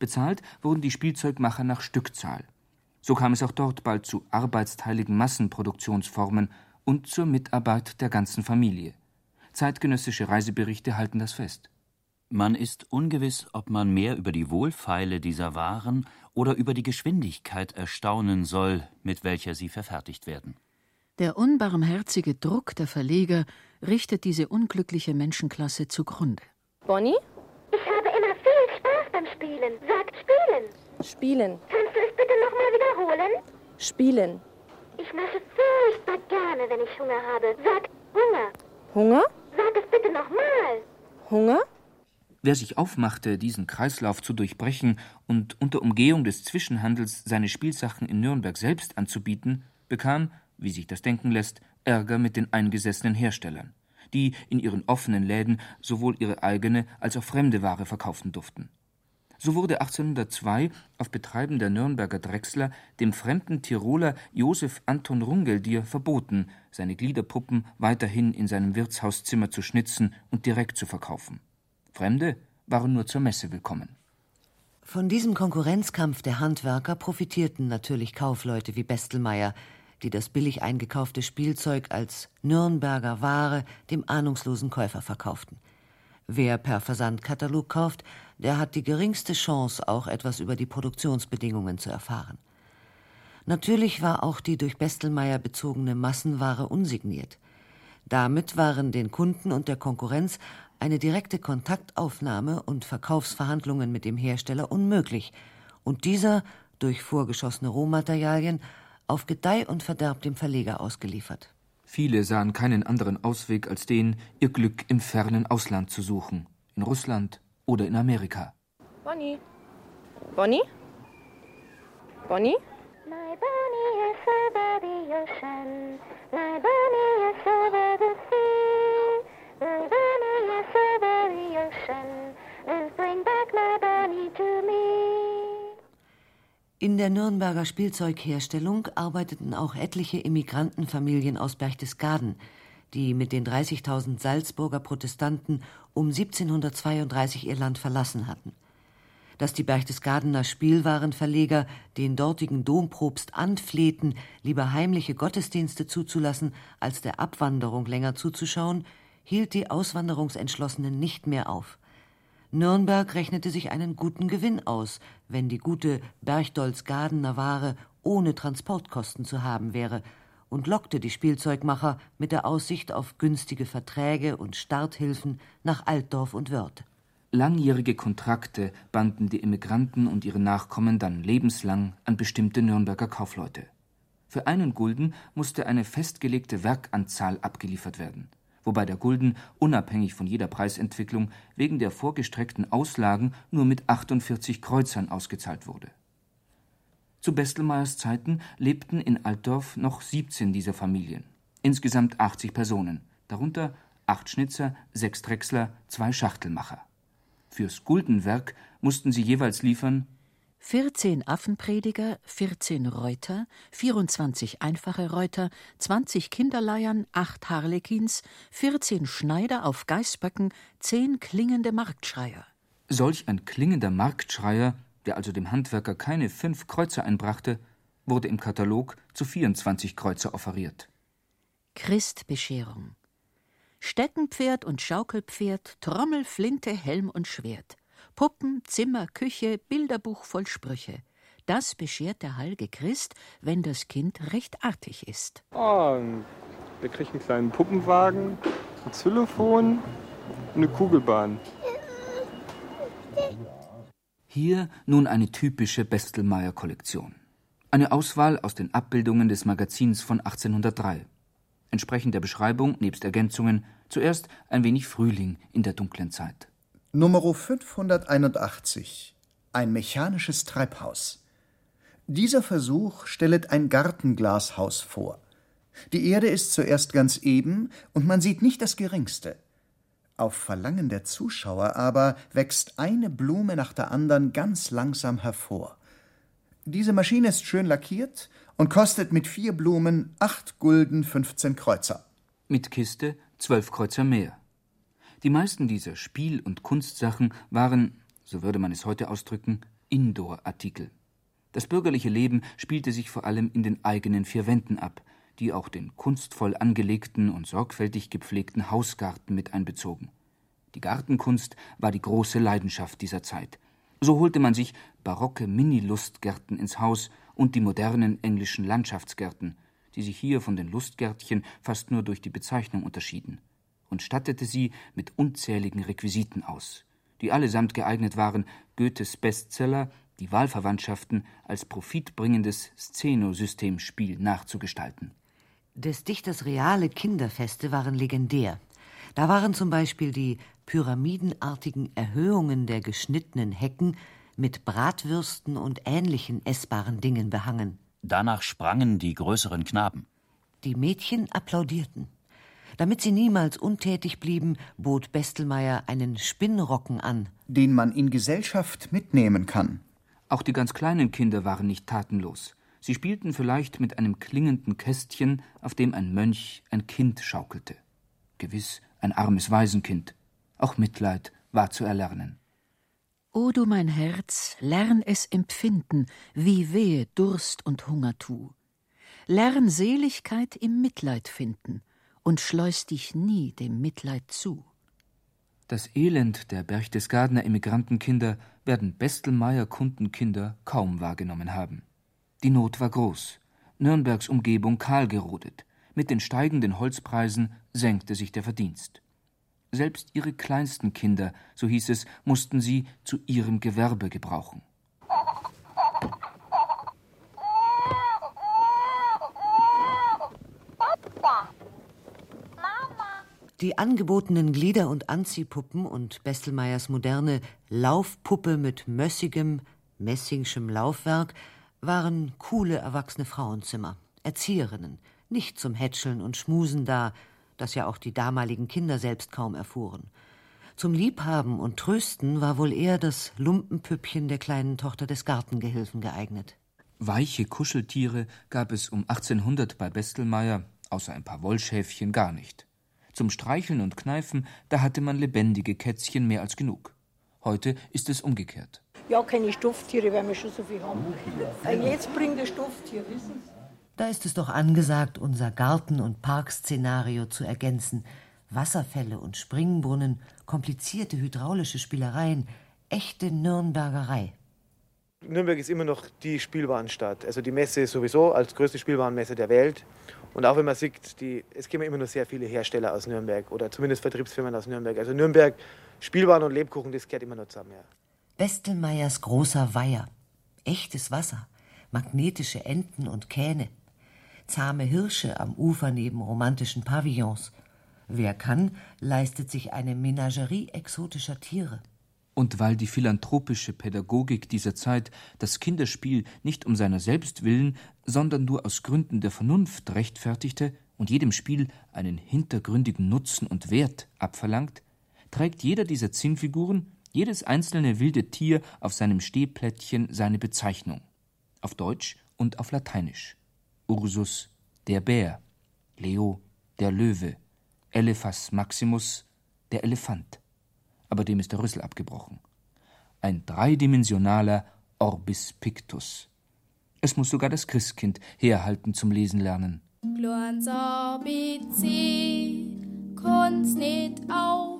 Bezahlt wurden die Spielzeugmacher nach Stückzahl. So kam es auch dort bald zu arbeitsteiligen Massenproduktionsformen und zur Mitarbeit der ganzen Familie. Zeitgenössische Reiseberichte halten das fest. Man ist ungewiss, ob man mehr über die Wohlfeile dieser Waren oder über die Geschwindigkeit erstaunen soll, mit welcher sie verfertigt werden. Der unbarmherzige Druck der Verleger richtet diese unglückliche Menschenklasse zugrunde. Bonnie? Ich habe immer viel Spaß beim Spielen. Sagt Spielen. Spielen. Kannst du es bitte nochmal wiederholen? Spielen. Ich mache furchtbar gerne, wenn ich Hunger habe. Sag Hunger. Hunger? Sag es bitte nochmal. Hunger? Wer sich aufmachte, diesen Kreislauf zu durchbrechen und unter Umgehung des Zwischenhandels seine Spielsachen in Nürnberg selbst anzubieten, bekam, wie sich das denken lässt, Ärger mit den eingesessenen Herstellern, die in ihren offenen Läden sowohl ihre eigene als auch fremde Ware verkaufen durften. So wurde 1802 auf Betreiben der Nürnberger Drechsler dem fremden Tiroler Josef Anton Rungeldier verboten, seine Gliederpuppen weiterhin in seinem Wirtshauszimmer zu schnitzen und direkt zu verkaufen. Fremde waren nur zur Messe willkommen. Von diesem Konkurrenzkampf der Handwerker profitierten natürlich Kaufleute wie Bestelmeier, die das billig eingekaufte Spielzeug als Nürnberger Ware dem ahnungslosen Käufer verkauften. Wer per Versandkatalog kauft, der hat die geringste Chance, auch etwas über die Produktionsbedingungen zu erfahren. Natürlich war auch die durch Bestelmeier bezogene Massenware unsigniert. Damit waren den Kunden und der Konkurrenz eine direkte Kontaktaufnahme und Verkaufsverhandlungen mit dem Hersteller unmöglich und dieser durch vorgeschossene Rohmaterialien auf Gedeih und Verderb dem Verleger ausgeliefert. Viele sahen keinen anderen Ausweg als den, ihr Glück im fernen Ausland zu suchen, in Russland oder in Amerika. Bonnie? Bonnie? Bonnie? My Bonnie is over the ocean. My Bonnie is over the sea. My Bonnie is over the ocean. And bring back my Bonnie to me. In der Nürnberger Spielzeugherstellung arbeiteten auch etliche Immigrantenfamilien aus Berchtesgaden, die mit den 30.000 Salzburger Protestanten um 1732 ihr Land verlassen hatten. Dass die Berchtesgadener Spielwarenverleger den dortigen Dompropst anflehten, lieber heimliche Gottesdienste zuzulassen, als der Abwanderung länger zuzuschauen, hielt die Auswanderungsentschlossenen nicht mehr auf. Nürnberg rechnete sich einen guten Gewinn aus, wenn die gute Berchtoldsgadener Ware ohne Transportkosten zu haben wäre, und lockte die Spielzeugmacher mit der Aussicht auf günstige Verträge und Starthilfen nach Altdorf und Wörth. Langjährige Kontrakte banden die Emigranten und ihre Nachkommen dann lebenslang an bestimmte Nürnberger Kaufleute. Für einen Gulden musste eine festgelegte Werkanzahl abgeliefert werden, wobei der Gulden unabhängig von jeder Preisentwicklung wegen der vorgestreckten Auslagen nur mit 48 Kreuzern ausgezahlt wurde. Zu Bestelmeyers Zeiten lebten in Altdorf noch 17 dieser Familien, insgesamt 80 Personen, darunter acht Schnitzer, sechs Drechsler, zwei Schachtelmacher. Fürs Guldenwerk mussten sie jeweils liefern 14 Affenprediger, 14 Reuter, 24 einfache Reuter, 20 Kinderleiern, 8 Harlekins, 14 Schneider auf Geißböcken, 10 klingende Marktschreier. Solch ein klingender Marktschreier, der also dem Handwerker keine fünf Kreuzer einbrachte, wurde im Katalog zu 24 Kreuzer offeriert. Christbescherung. Steckenpferd und Schaukelpferd, Trommel, Flinte, Helm und Schwert. Puppen, Zimmer, Küche, Bilderbuch voll Sprüche. Das beschert der Heilige Christ, wenn das Kind recht artig ist. Oh, der kriegt einen kleinen Puppenwagen, ein Xylophon und eine Kugelbahn. Hier nun eine typische Bestelmeier-Kollektion. Eine Auswahl aus den Abbildungen des Magazins von 1803. Entsprechend der Beschreibung, nebst Ergänzungen, zuerst ein wenig Frühling in der dunklen Zeit. Nummer 581 Ein mechanisches Treibhaus. Dieser Versuch stellet ein Gartenglashaus vor. Die Erde ist zuerst ganz eben und man sieht nicht das geringste. Auf Verlangen der Zuschauer aber wächst eine Blume nach der anderen ganz langsam hervor. Diese Maschine ist schön lackiert und kostet mit vier Blumen acht Gulden 15 Kreuzer. Mit Kiste zwölf Kreuzer mehr. Die meisten dieser Spiel- und Kunstsachen waren, so würde man es heute ausdrücken, Indoor-Artikel. Das bürgerliche Leben spielte sich vor allem in den eigenen vier Wänden ab, die auch den kunstvoll angelegten und sorgfältig gepflegten Hausgarten mit einbezogen. Die Gartenkunst war die große Leidenschaft dieser Zeit. So holte man sich barocke Mini-Lustgärten ins Haus und die modernen englischen Landschaftsgärten, die sich hier von den Lustgärtchen fast nur durch die Bezeichnung unterschieden, und stattete sie mit unzähligen Requisiten aus, die allesamt geeignet waren, Goethes Bestseller Die Wahlverwandtschaften als profitbringendes Szenosystemspiel nachzugestalten. Des Dichters reale Kinderfeste waren legendär. Da waren zum Beispiel die pyramidenartigen Erhöhungen der geschnittenen Hecken mit Bratwürsten und ähnlichen essbaren Dingen behangen. Danach sprangen die größeren Knaben. Die Mädchen applaudierten. Damit sie niemals untätig blieben, bot Bestelmeier einen Spinnrocken an, den man in Gesellschaft mitnehmen kann. Auch die ganz kleinen Kinder waren nicht tatenlos. Sie spielten vielleicht mit einem klingenden Kästchen, auf dem ein Mönch ein Kind schaukelte. Gewiss ein armes Waisenkind. Auch Mitleid war zu erlernen. O du mein Herz, lern es empfinden, wie wehe Durst und Hunger tu. Lern Seligkeit im Mitleid finden und schleus dich nie dem Mitleid zu. Das Elend der Berchtesgadener Immigrantenkinder werden Bestelmeier Kundenkinder kaum wahrgenommen haben. Die Not war groß, Nürnbergs Umgebung kahl gerodet, mit den steigenden Holzpreisen senkte sich der Verdienst. Selbst ihre kleinsten Kinder, so hieß es, mussten sie zu ihrem Gewerbe gebrauchen. Die angebotenen Glieder- und Anziehpuppen und Bestelmeiers moderne Laufpuppe mit mössigem, messingschem Laufwerk waren coole erwachsene Frauenzimmer, Erzieherinnen, nicht zum Hätscheln und Schmusen da, das ja auch die damaligen Kinder selbst kaum erfuhren. Zum Liebhaben und Trösten war wohl eher das Lumpenpüppchen der kleinen Tochter des Gartengehilfen geeignet. Weiche Kuscheltiere gab es um 1800 bei Bestelmeier, außer ein paar Wollschäfchen, gar nicht. Zum Streicheln und Kneifen, da hatte man lebendige Kätzchen mehr als genug. Heute ist es umgekehrt. Ja, keine Stofftiere, weil wir schon so viel haben. Jetzt bringt der Stofftier, wissen Sie? Da ist es doch angesagt, unser Garten- und Parkszenario zu ergänzen. Wasserfälle und Springbrunnen, komplizierte hydraulische Spielereien, echte Nürnbergerei. Nürnberg ist immer noch die Spielwarenstadt. Also die Messe sowieso als größte Spielwarenmesse der Welt. Und auch wenn man sieht, die, es kommen immer noch sehr viele Hersteller aus Nürnberg oder zumindest Vertriebsfirmen aus Nürnberg. Also Nürnberg, Spielwaren und Lebkuchen, das gehört immer noch zusammen. Ja. Bestelmeiers großer Weiher. Echtes Wasser. Magnetische Enten und Kähne zahme Hirsche am Ufer neben romantischen Pavillons. Wer kann, leistet sich eine Menagerie exotischer Tiere. Und weil die philanthropische Pädagogik dieser Zeit das Kinderspiel nicht um seiner selbst willen, sondern nur aus Gründen der Vernunft rechtfertigte und jedem Spiel einen hintergründigen Nutzen und Wert abverlangt, trägt jeder dieser Zinnfiguren, jedes einzelne wilde Tier auf seinem Stehplättchen seine Bezeichnung. Auf Deutsch und auf Lateinisch. Ursus der Bär, Leo der Löwe, Elephas Maximus der Elefant. Aber dem ist der Rüssel abgebrochen. Ein dreidimensionaler Orbis Pictus. Es muss sogar das Christkind herhalten zum Lesen lernen. Glorns ABC, konnt's nicht auch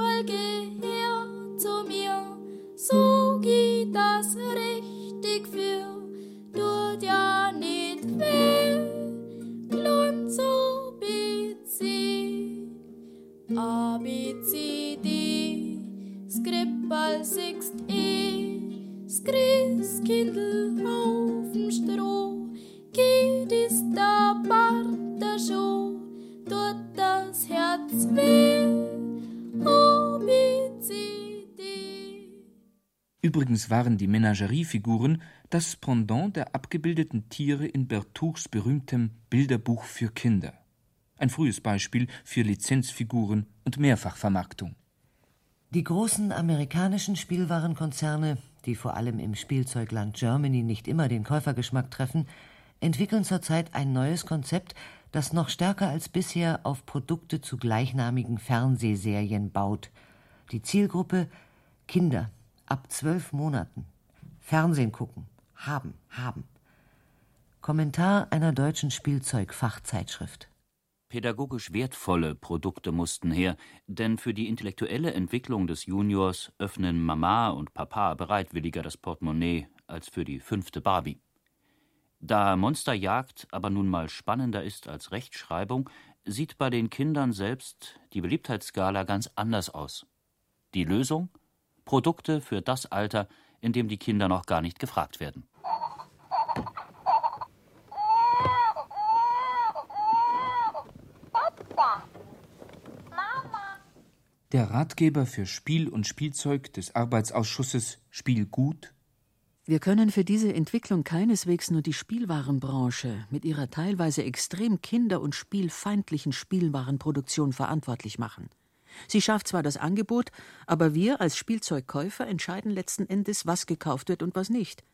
weh. Bibel gehört zu mir, so geht das richtig für, tut ja nicht weh. Glorns ABC, A, B, C, D, Skrippal, Sixt, E, Skriskindl auf'm Stroh, geht ist da Bart schon, tut das Herz weh, Übrigens waren die Menageriefiguren das Pendant der abgebildeten Tiere in Bertouchs berühmtem Bilderbuch für Kinder. Ein frühes Beispiel für Lizenzfiguren und Mehrfachvermarktung. Die großen amerikanischen Spielwarenkonzerne, die vor allem im Spielzeugland Germany nicht immer den Käufergeschmack treffen, entwickeln zurzeit ein neues Konzept, das noch stärker als bisher auf Produkte zu gleichnamigen Fernsehserien baut. Die Zielgruppe Kinder Ab zwölf Monaten. Fernsehen gucken. Haben, haben. Kommentar einer deutschen Spielzeugfachzeitschrift. Pädagogisch wertvolle Produkte mussten her, denn für die intellektuelle Entwicklung des Juniors öffnen Mama und Papa bereitwilliger das Portemonnaie als für die fünfte Barbie. Da Monsterjagd aber nun mal spannender ist als Rechtschreibung, sieht bei den Kindern selbst die Beliebtheitsskala ganz anders aus. Die Lösung? Produkte für das Alter, in dem die Kinder noch gar nicht gefragt werden. Der Ratgeber für Spiel und Spielzeug des Arbeitsausschusses Spiel gut Wir können für diese Entwicklung keineswegs nur die Spielwarenbranche mit ihrer teilweise extrem kinder- und spielfeindlichen Spielwarenproduktion verantwortlich machen. Sie schafft zwar das Angebot, aber wir als Spielzeugkäufer entscheiden letzten Endes, was gekauft wird und was nicht.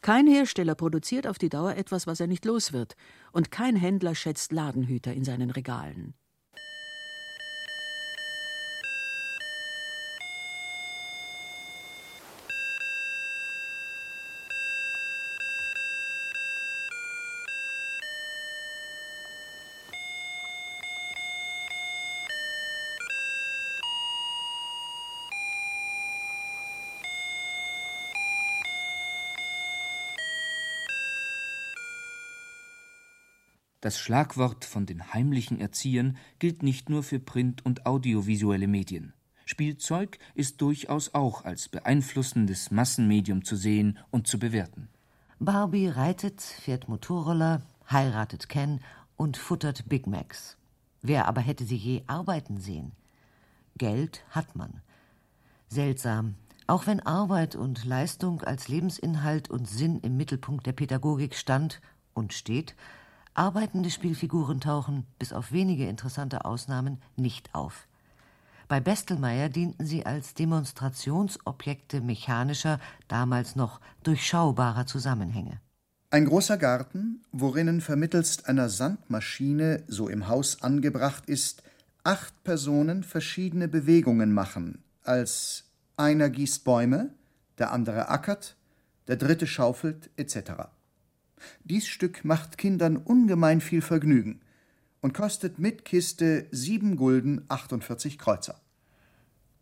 Kein Hersteller produziert auf die Dauer etwas, was er nicht los wird, und kein Händler schätzt Ladenhüter in seinen Regalen. Das Schlagwort von den heimlichen Erziehern gilt nicht nur für Print- und audiovisuelle Medien. Spielzeug ist durchaus auch als beeinflussendes Massenmedium zu sehen und zu bewerten. Barbie reitet, fährt Motorroller, heiratet Ken und futtert Big Macs. Wer aber hätte sie je arbeiten sehen? Geld hat man. Seltsam, auch wenn Arbeit und Leistung als Lebensinhalt und Sinn im Mittelpunkt der Pädagogik stand und steht, arbeitende Spielfiguren tauchen, bis auf wenige interessante Ausnahmen, nicht auf. Bei Bestelmeier dienten sie als Demonstrationsobjekte mechanischer, damals noch durchschaubarer Zusammenhänge. Ein großer Garten, worinnen vermittelst einer Sandmaschine, so im Haus angebracht ist, acht Personen verschiedene Bewegungen machen, als einer gießt Bäume, der andere ackert, der dritte schaufelt etc. Dies Stück macht Kindern ungemein viel Vergnügen und kostet mit Kiste sieben Gulden 48 Kreuzer.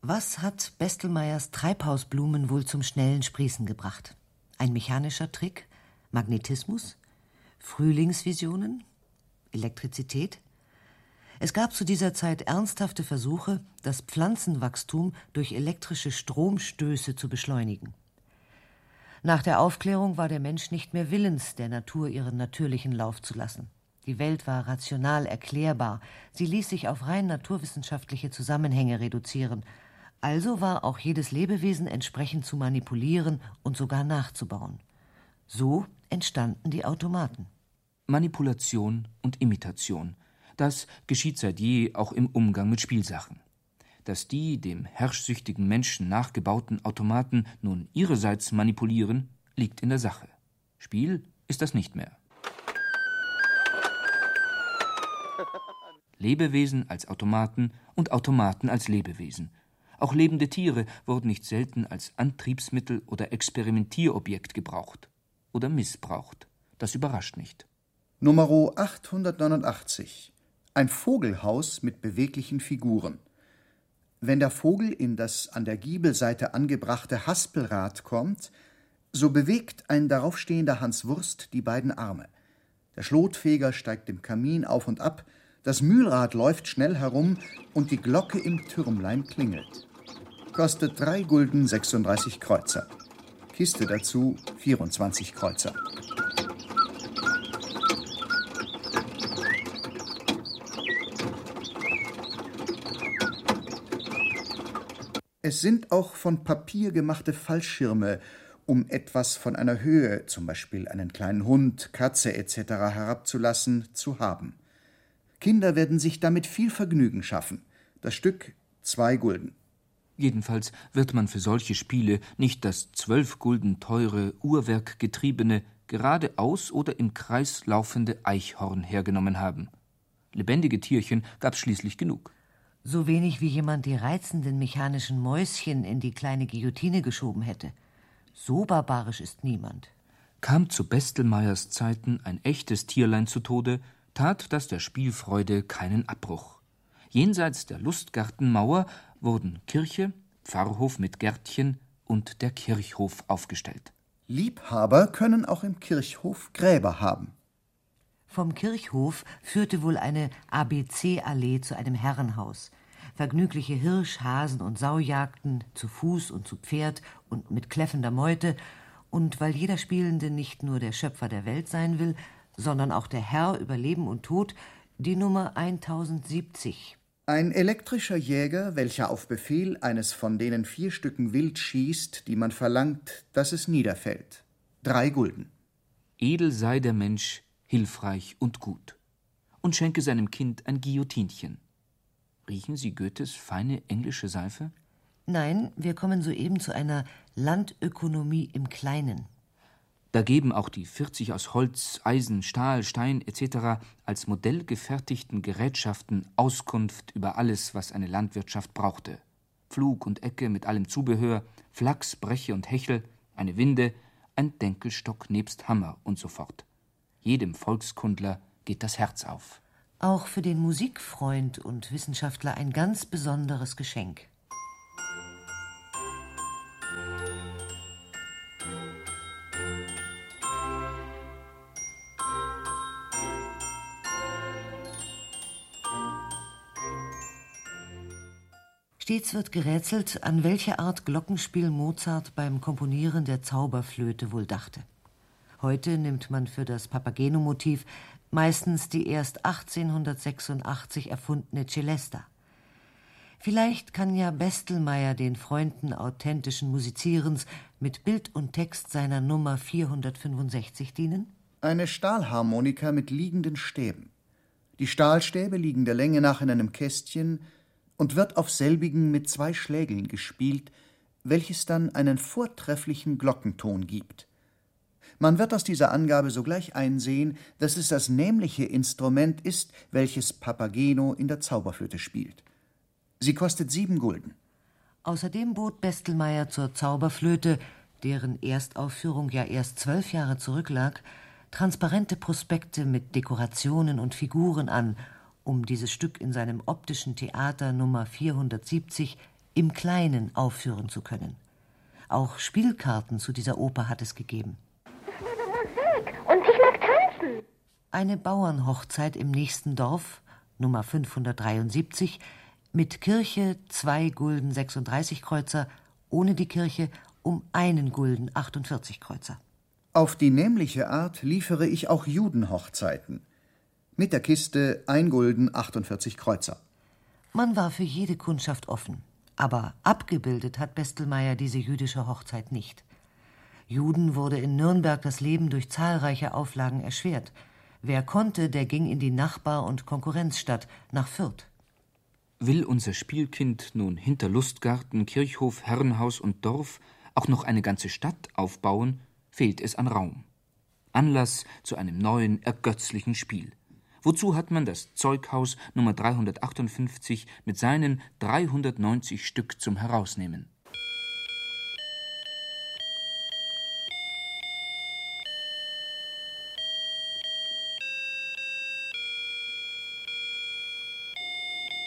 Was hat Bestelmeyers Treibhausblumen wohl zum schnellen Sprießen gebracht? Ein mechanischer Trick? Magnetismus? Frühlingsvisionen? Elektrizität? Es gab zu dieser Zeit ernsthafte Versuche, das Pflanzenwachstum durch elektrische Stromstöße zu beschleunigen. Nach der Aufklärung war der Mensch nicht mehr willens, der Natur ihren natürlichen Lauf zu lassen. Die Welt war rational erklärbar, sie ließ sich auf rein naturwissenschaftliche Zusammenhänge reduzieren, also war auch jedes Lebewesen entsprechend zu manipulieren und sogar nachzubauen. So entstanden die Automaten. Manipulation und Imitation. Das geschieht seit je auch im Umgang mit Spielsachen. Dass die dem herrschsüchtigen Menschen nachgebauten Automaten nun ihrerseits manipulieren, liegt in der Sache. Spiel ist das nicht mehr. Lebewesen als Automaten und Automaten als Lebewesen. Auch lebende Tiere wurden nicht selten als Antriebsmittel oder Experimentierobjekt gebraucht oder missbraucht. Das überrascht nicht. Nummer 889. Ein Vogelhaus mit beweglichen Figuren. Wenn der Vogel in das an der Giebelseite angebrachte Haspelrad kommt, so bewegt ein daraufstehender Hanswurst die beiden Arme. Der Schlotfeger steigt im Kamin auf und ab, das Mühlrad läuft schnell herum und die Glocke im Türmlein klingelt. Kostet drei Gulden 36 Kreuzer. Kiste dazu 24 Kreuzer. Es sind auch von Papier gemachte Fallschirme, um etwas von einer Höhe, zum Beispiel einen kleinen Hund, Katze etc. herabzulassen, zu haben. Kinder werden sich damit viel Vergnügen schaffen. Das Stück zwei Gulden. Jedenfalls wird man für solche Spiele nicht das zwölf Gulden teure, uhrwerkgetriebene, geradeaus oder im Kreis laufende Eichhorn hergenommen haben. Lebendige Tierchen gab's schließlich genug. So wenig wie jemand die reizenden mechanischen Mäuschen in die kleine Guillotine geschoben hätte. So barbarisch ist niemand. Kam zu Bestelmeyers Zeiten ein echtes Tierlein zu Tode, tat das der Spielfreude keinen Abbruch. Jenseits der Lustgartenmauer wurden Kirche, Pfarrhof mit Gärtchen und der Kirchhof aufgestellt. Liebhaber können auch im Kirchhof Gräber haben. Vom Kirchhof führte wohl eine ABC-Allee zu einem Herrenhaus. Vergnügliche Hirsch-, Hasen- und Saujagden zu Fuß und zu Pferd und mit kläffender Meute. Und weil jeder Spielende nicht nur der Schöpfer der Welt sein will, sondern auch der Herr über Leben und Tod, die Nummer 1070. Ein elektrischer Jäger, welcher auf Befehl eines von denen vier Stücken Wild schießt, die man verlangt, dass es niederfällt. Drei Gulden. Edel sei der Mensch, hilfreich und gut. Und schenke seinem Kind ein Guillotinchen. Riechen Sie Goethes feine englische Seife? Nein, wir kommen soeben zu einer Landökonomie im Kleinen. Da geben auch die 40 aus Holz, Eisen, Stahl, Stein etc. als Modell gefertigten Gerätschaften Auskunft über alles, was eine Landwirtschaft brauchte. Pflug und Ecke mit allem Zubehör, Flachs, Breche und Hechel, eine Winde, ein Denkelstock nebst Hammer und so fort. Jedem Volkskundler geht das Herz auf. Auch für den Musikfreund und Wissenschaftler ein ganz besonderes Geschenk. Stets wird gerätselt, an welche Art Glockenspiel Mozart beim Komponieren der Zauberflöte wohl dachte. Heute nimmt man für das Papageno-Motiv meistens die erst 1886 erfundene Celesta. Vielleicht kann ja Bestelmeyer den Freunden authentischen Musizierens mit Bild und Text seiner Nummer 465 dienen? Eine Stahlharmonika mit liegenden Stäben. Die Stahlstäbe liegen der Länge nach in einem Kästchen und wird auf selbigen mit zwei Schlägeln gespielt, welches dann einen vortrefflichen Glockenton gibt. Man wird aus dieser Angabe sogleich einsehen, dass es das nämliche Instrument ist, welches Papageno in der Zauberflöte spielt. Sie kostet sieben Gulden. Außerdem bot Bestelmeyer zur Zauberflöte, deren Erstaufführung ja erst zwölf Jahre zurücklag, transparente Prospekte mit Dekorationen und Figuren an, um dieses Stück in seinem optischen Theater Nummer 470 im Kleinen aufführen zu können. Auch Spielkarten zu dieser Oper hat es gegeben. Tanzen. Eine Bauernhochzeit im nächsten Dorf, Nummer 573, mit Kirche zwei Gulden 36 Kreuzer, ohne die Kirche um einen Gulden 48 Kreuzer. Auf die nämliche Art liefere ich auch Judenhochzeiten. Mit der Kiste ein Gulden 48 Kreuzer. Man war für jede Kundschaft offen. Aber abgebildet hat Bestelmeyer diese jüdische Hochzeit nicht. Juden wurde in Nürnberg das Leben durch zahlreiche Auflagen erschwert. Wer konnte, der ging in die Nachbar- und Konkurrenzstadt nach Fürth. Will unser Spielkind nun hinter Lustgarten, Kirchhof, Herrenhaus und Dorf auch noch eine ganze Stadt aufbauen, fehlt es an Raum. Anlass zu einem neuen, ergötzlichen Spiel. Wozu hat man das Zeughaus Nummer 358 mit seinen 390 Stück zum Herausnehmen?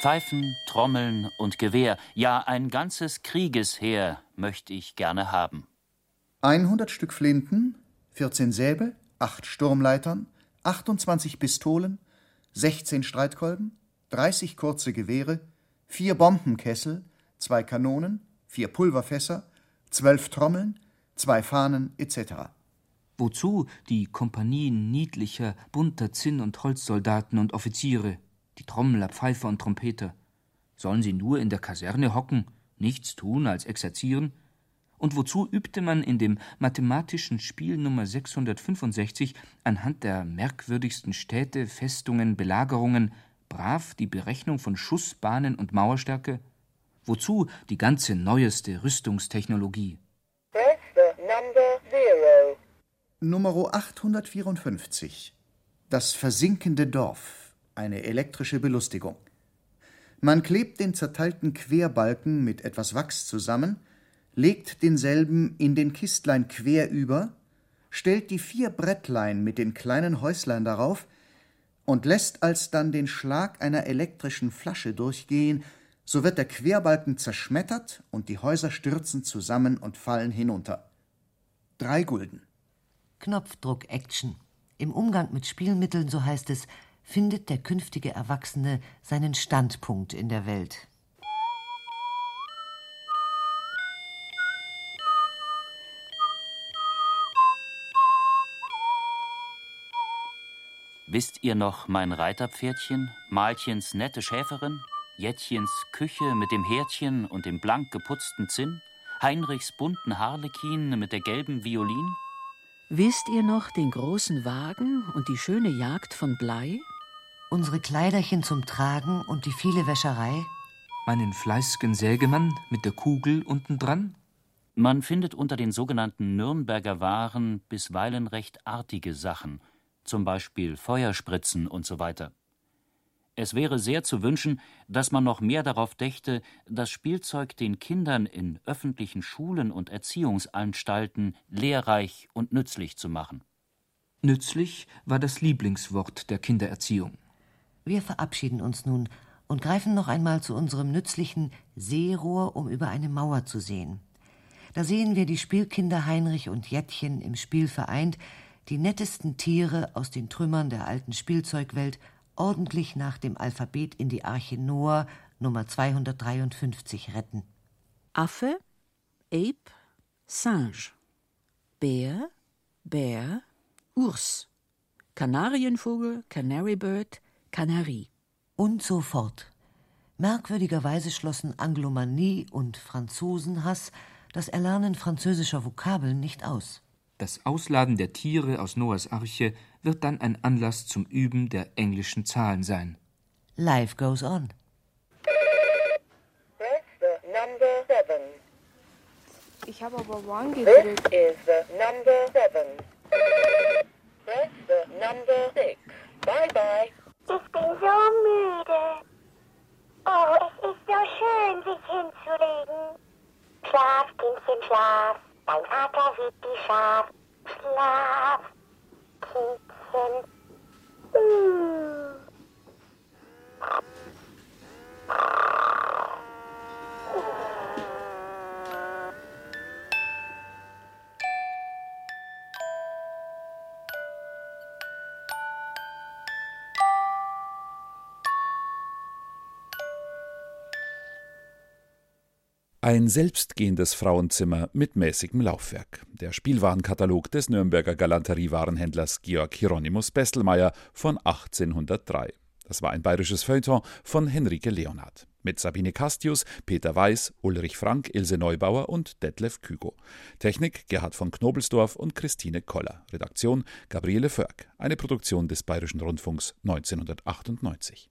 Pfeifen, Trommeln und Gewehr, ja ein ganzes Kriegesheer möchte ich gerne haben. 100 Stück Flinten, 14 Säbel, 8 Sturmleitern, 28 Pistolen, 16 Streitkolben, 30 kurze Gewehre, 4 Bombenkessel, 2 Kanonen, 4 Pulverfässer, 12 Trommeln, 2 Fahnen etc. Wozu die Kompanien niedlicher, bunter Zinn- und Holzsoldaten und Offiziere, die Trommler, Pfeifer und Trompeter? Sollen sie nur in der Kaserne hocken, nichts tun als exerzieren? Und wozu übte man in dem mathematischen Spiel Nummer 665 anhand der merkwürdigsten Städte, Festungen, Belagerungen brav die Berechnung von Schussbahnen und Mauerstärke? Wozu die ganze neueste Rüstungstechnologie? Number zero. Nummer 854. Das versinkende Dorf. Eine elektrische Belustigung. Man klebt den zerteilten Querbalken mit etwas Wachs zusammen, legt denselben in den Kistlein quer über, stellt die vier Brettlein mit den kleinen Häuslein darauf und lässt alsdann den Schlag einer elektrischen Flasche durchgehen, so wird der Querbalken zerschmettert und die Häuser stürzen zusammen und fallen hinunter. Drei Gulden. Knopfdruck-Action. Im Umgang mit Spielmitteln, so heißt es, findet der künftige Erwachsene seinen Standpunkt in der Welt. Wisst ihr noch mein Reiterpferdchen, Malchens nette Schäferin, Jettchens Küche mit dem Herdchen und dem blank geputzten Zinn, Heinrichs bunten Harlekin mit der gelben Violin? Wisst ihr noch den großen Wagen und die schöne Jagd von Blei? Unsere Kleiderchen zum Tragen und die viele Wäscherei? Meinen fleißigen Sägemann mit der Kugel unten dran? Man findet unter den sogenannten Nürnberger Waren bisweilen recht artige Sachen, zum Beispiel Feuerspritzen und so weiter. Es wäre sehr zu wünschen, dass man noch mehr darauf dächte, das Spielzeug den Kindern in öffentlichen Schulen und Erziehungsanstalten lehrreich und nützlich zu machen. Nützlich war das Lieblingswort der Kindererziehung. Wir verabschieden uns nun und greifen noch einmal zu unserem nützlichen Seerohr, um über eine Mauer zu sehen. Da sehen wir die Spielkinder Heinrich und Jettchen im Spiel vereint, die nettesten Tiere aus den Trümmern der alten Spielzeugwelt ordentlich nach dem Alphabet in die Arche Noah Nummer 253 retten. Affe, Ape, Singe. Bär, Bär, Urs. Kanarienvogel, Canary Bird, Kanarie. Und so fort. Merkwürdigerweise schlossen Anglomanie und Franzosenhass das Erlernen französischer Vokabeln nicht aus. Das Ausladen der Tiere aus Noahs Arche wird dann ein Anlass zum Üben der englischen Zahlen sein. Life goes on. Press the number seven. Ich habe aber One This gedrückt. is the number seven. Press the number six. Bye bye. Ich bin so müde. Oh, es ist so schön, sich hinzulegen. Schlaf, Kindchen, schlaf. Dein Vater sieht die Schaf. Schlaf, Kindchen. Mm. Ein selbstgehendes Frauenzimmer mit mäßigem Laufwerk. Der Spielwarenkatalog des Nürnberger Galanteriewarenhändlers Georg Hieronymus Bestelmeier von 1803. Das war ein bayerisches Feuilleton von Henrike Leonhardt. Mit Sabine Castius, Peter Weiß, Ulrich Frank, Ilse Neubauer und Detlef Kügo. Technik Gerhard von Knobelsdorf und Christine Koller. Redaktion Gabriele Förk. Eine Produktion des Bayerischen Rundfunks 1998.